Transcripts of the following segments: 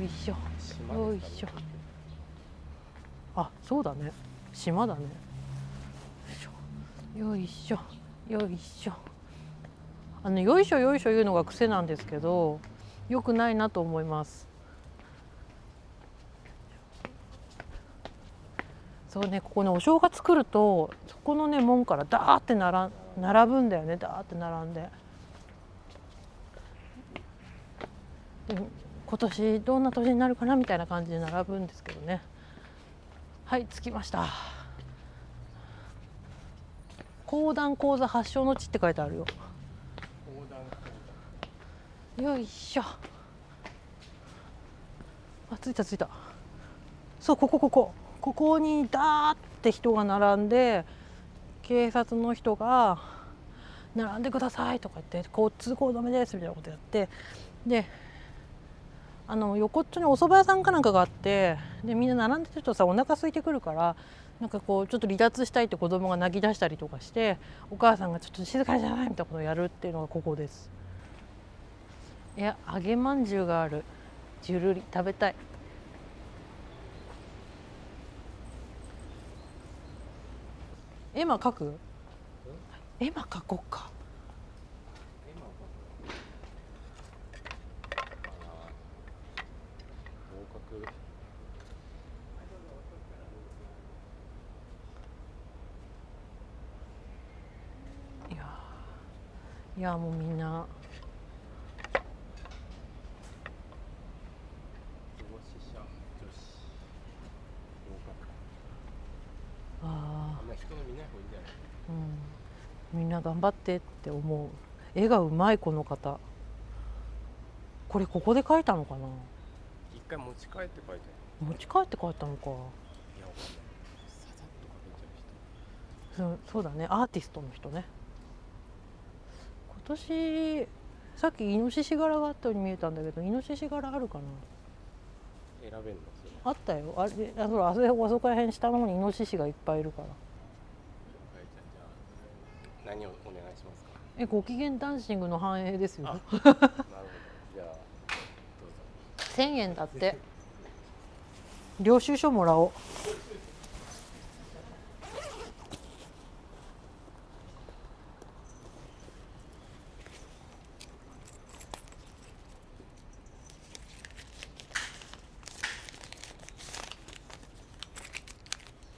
よいしょ。島よいしょ。あそうだね。島だね。よいしょ。よいしょ。あのよいしょよいしょ言うのが癖なんですけどよくないなと思います。そうねここねお正月来るとそこのね門からダーってなら並ぶんだよね。ダーって並んで。で今年どんな年になるかなみたいな感じで並ぶんですけどね。はい着きました。講談講座発祥の地って書いてあるよ。よいしょ。あ着いた着いた。そうここここ。ここにダーって人が並んで警察の人が「並んでください」とか言って「交通行止めです」みたいなことやってであの横っちょにお蕎麦屋さんかなんかがあってでみんな並んでるとさお腹空いてくるからなんかこうちょっと離脱したいって子供が泣き出したりとかしてお母さんがちょっと静かにじゃないみたいなことをやるっていうのがここです。いや揚げまんじゅうがある。じゅるり食べたい。絵馬描く？絵馬描こうか今は合格いやーいやもうみんな。あ。うん、みんな頑張ってって思う絵がうまいこの方。これここで描いたのかな？一回持ち帰って書いてあ持ち帰って描いたのか。そうだね。アーティストの人ね今年さっきイノシシ柄があったように見えたんだけどイノシシ柄あるかな？選べんの？あったよ。あれあそこあそこあそこら辺下の方にイノシシがいっぱいいるから。何をお願いしますか？えご機嫌ダンシングの反映ですよ。あ なるほど。じゃあどうぞ。1000円だって。領収書もらおう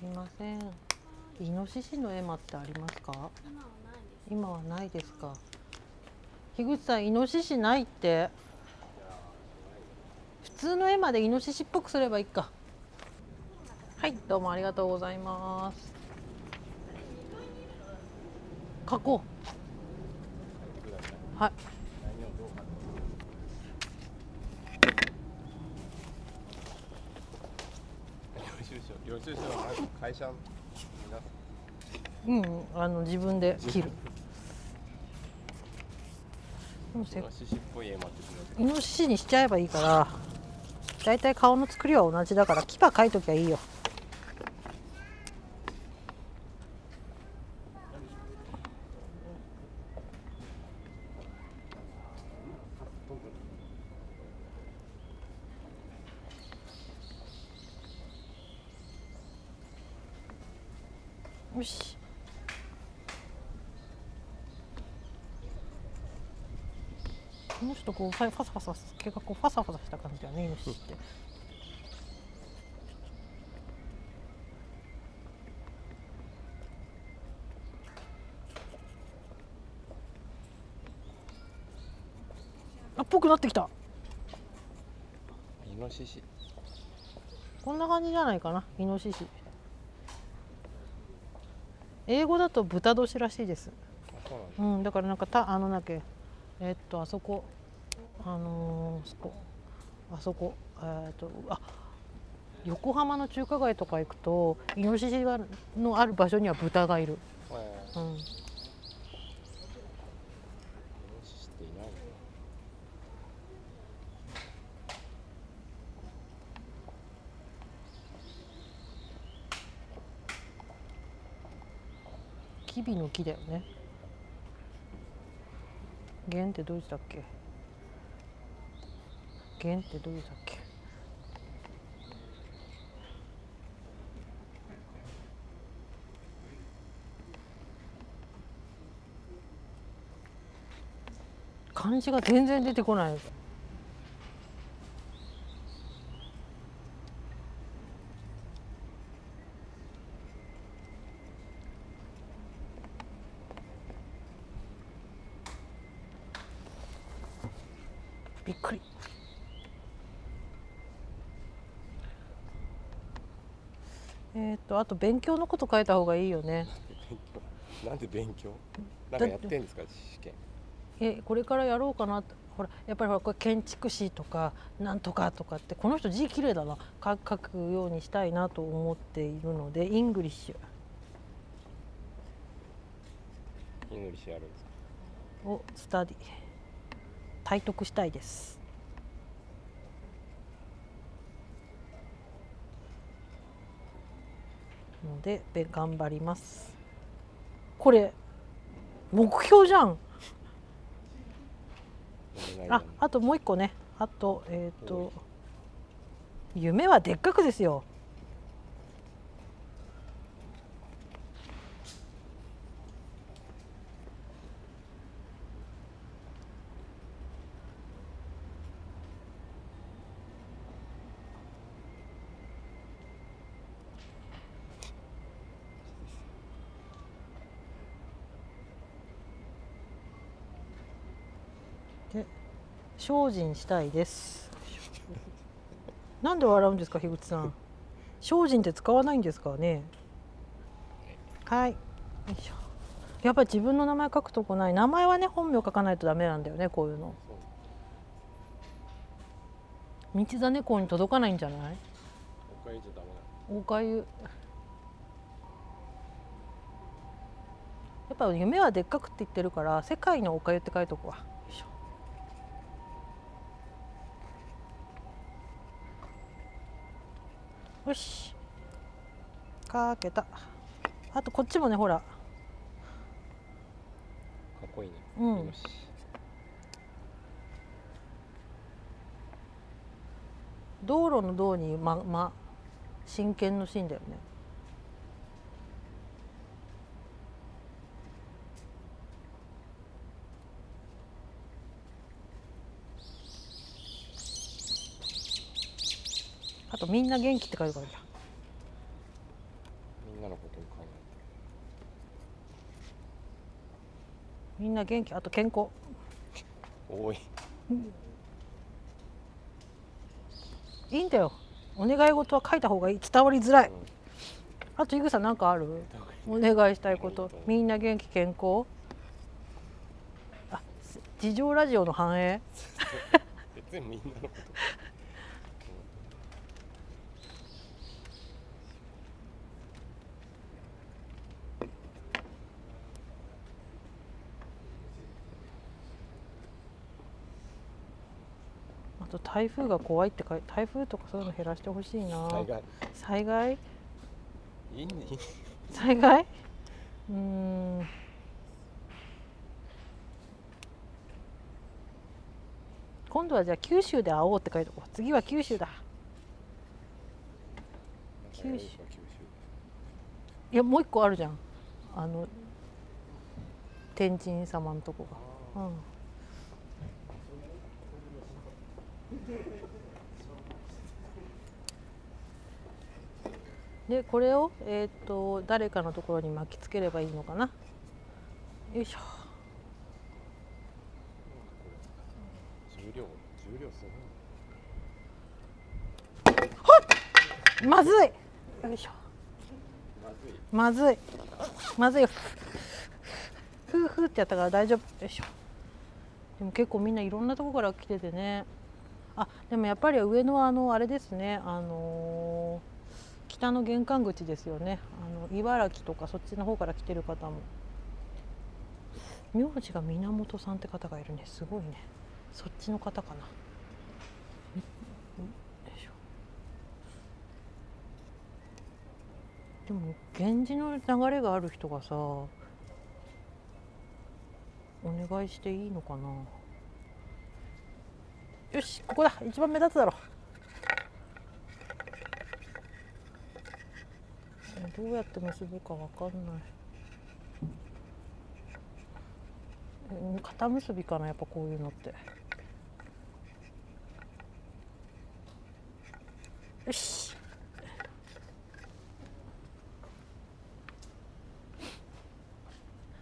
すいませんイノシシの絵馬ってありますか？今はないですか？樋口さんイノシシないって。普通の絵までイノシシっぽくすればいいか。はいどうもありがとうございます。書こくださいう。はい領収書領収書は会社うんあの自分で切る。でもせイノシシにしちゃえばいいからだいたい顔の作りは同じだから牙描いときゃいいよ。よしの人こうファサファサ毛がこうファサファサした感じだねイノシシって。あっぽくなってきた。イノシシ。こんな感じじゃないかなイノシシ。英語だと豚年らしいです。うなんだ。からなんかたあのなけえっとあそこあのーそこあそこえっとあ横浜の中華街とか行くとイノシシがのある場所には豚がいる、えー。うん、キビの木だよね。弦ってどうしたっけ？原ってどういうだっけ漢字が全然出てこない。とあと勉強のこと書いた方がいいよね。なんで勉強？なんかやってんですか試験？えこれからやろうかなって。ほらやっぱりほらこれ建築士とかなんとかとかってこの人字綺麗だな。か書くようにしたいなと思っているので English English やるんですか？を study。体得したいですのでべ頑張ります。これ目標じゃん。あね。あともう一個ね。あとえっ、と夢はでっかくですよ精進したいです。なんで笑うんですか樋口さん。精進って使わないんですかね。はい。よいしょやっぱり自分の名前書くとこない。名前はね本名書かないとダメなんだよねこういうの。道真公に届かないんじゃない？おかゆやっぱ夢はでっかくって言ってるから世界のおかゆって書いとくわよいし。かけた。あとこっちもねほら。かっこいいね。うん。よし。道路の道にまま真剣の真だよねとみんな元気って書いてあるからみん。なのことを考みんな元気？あと健康。えて多い。いいんだよ。お願い事は書いた方がいい。伝わりづらい。うん。あと井口さん何かある？お願いしたいこと。みんな元気健康？あ事情ラジオの反映？別にみんなのことと台風が怖いって書い台風とかそういうの減らしてほしいな。災害。災害？災害？うーん。今度はじゃあ九州で会おうって書いておこう。次は九州だ。九州。いやもう一個あるじゃん。あの天神様のとこが、うん、でこれを、えー、と誰かのところに巻きつければいいのかな？よいしょ。重量重量すごい。まずい！よいしょ。まずいまずい。まずい。ふうふうってやったから大丈夫。よいしょ。でも結構みんないろんなとこから来ててねあでもやっぱり上野はあのあれですねあのー北の玄関口ですよね。あの茨城とかそっちの方から来てる方も。名字が源さんって方がいるね。すごいね。そっちの方かな。でも源氏の流れがある人がさお願いしていいのかな。よしここだ。一番目立つだろ。どうやって結ぶか分かんない。肩結びかなやっぱこういうのって。よし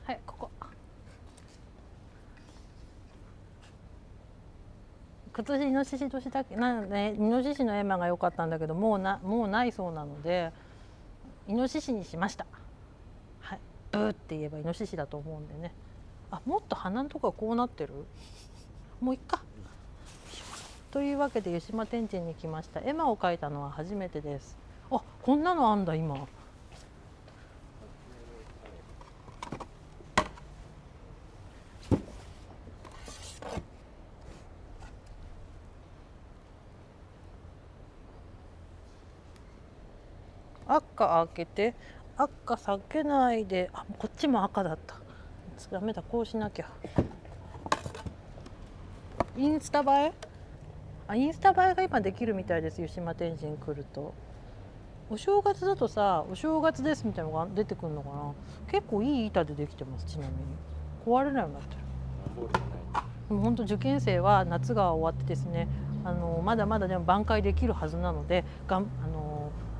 はいここ今年イノシシ年だけなねイノシシのエマが良かったんだけどもうなもうないそうなのでイノシシにしました。はい。ブーって言えばイノシシだと思うんでね。あもっと鼻のとこがこうなってる？もういっか。というわけで湯島天神に来ました。絵馬を描いたのは初めてです。あこんなのあんだ今。赤開けて赤避けないであこっちも赤だった。ダメだこうしなきゃ。インスタ映え？あインスタ映えが今できるみたいです湯島天神来ると。お正月だとさお正月ですみたいなのが出てくるのかな？結構いい板でできてますちなみに。壊れないようになってる。でも本当受験生は夏が終わってですねあのまだまだでも挽回できるはずなのでがんあの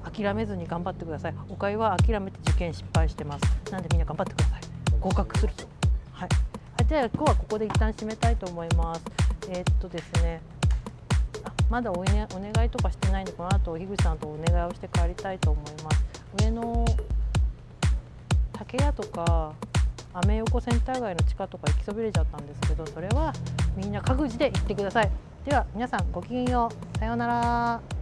諦めずに頑張ってください。おかゆは諦めて受験失敗してます。なんでみんな頑張ってください。合格すると。はい。あでは今日はここで一旦締めたいと思います。えーっとですね。あまだお,、ね、お願いとかしてないんでこの後樋口さんとお願いをして帰りたいと思います。上の竹屋とかアメ横センター街の地下とか行きそびれちゃったんですけどそれはみんな各自で行ってください。では皆さんごきげんよう。さようなら。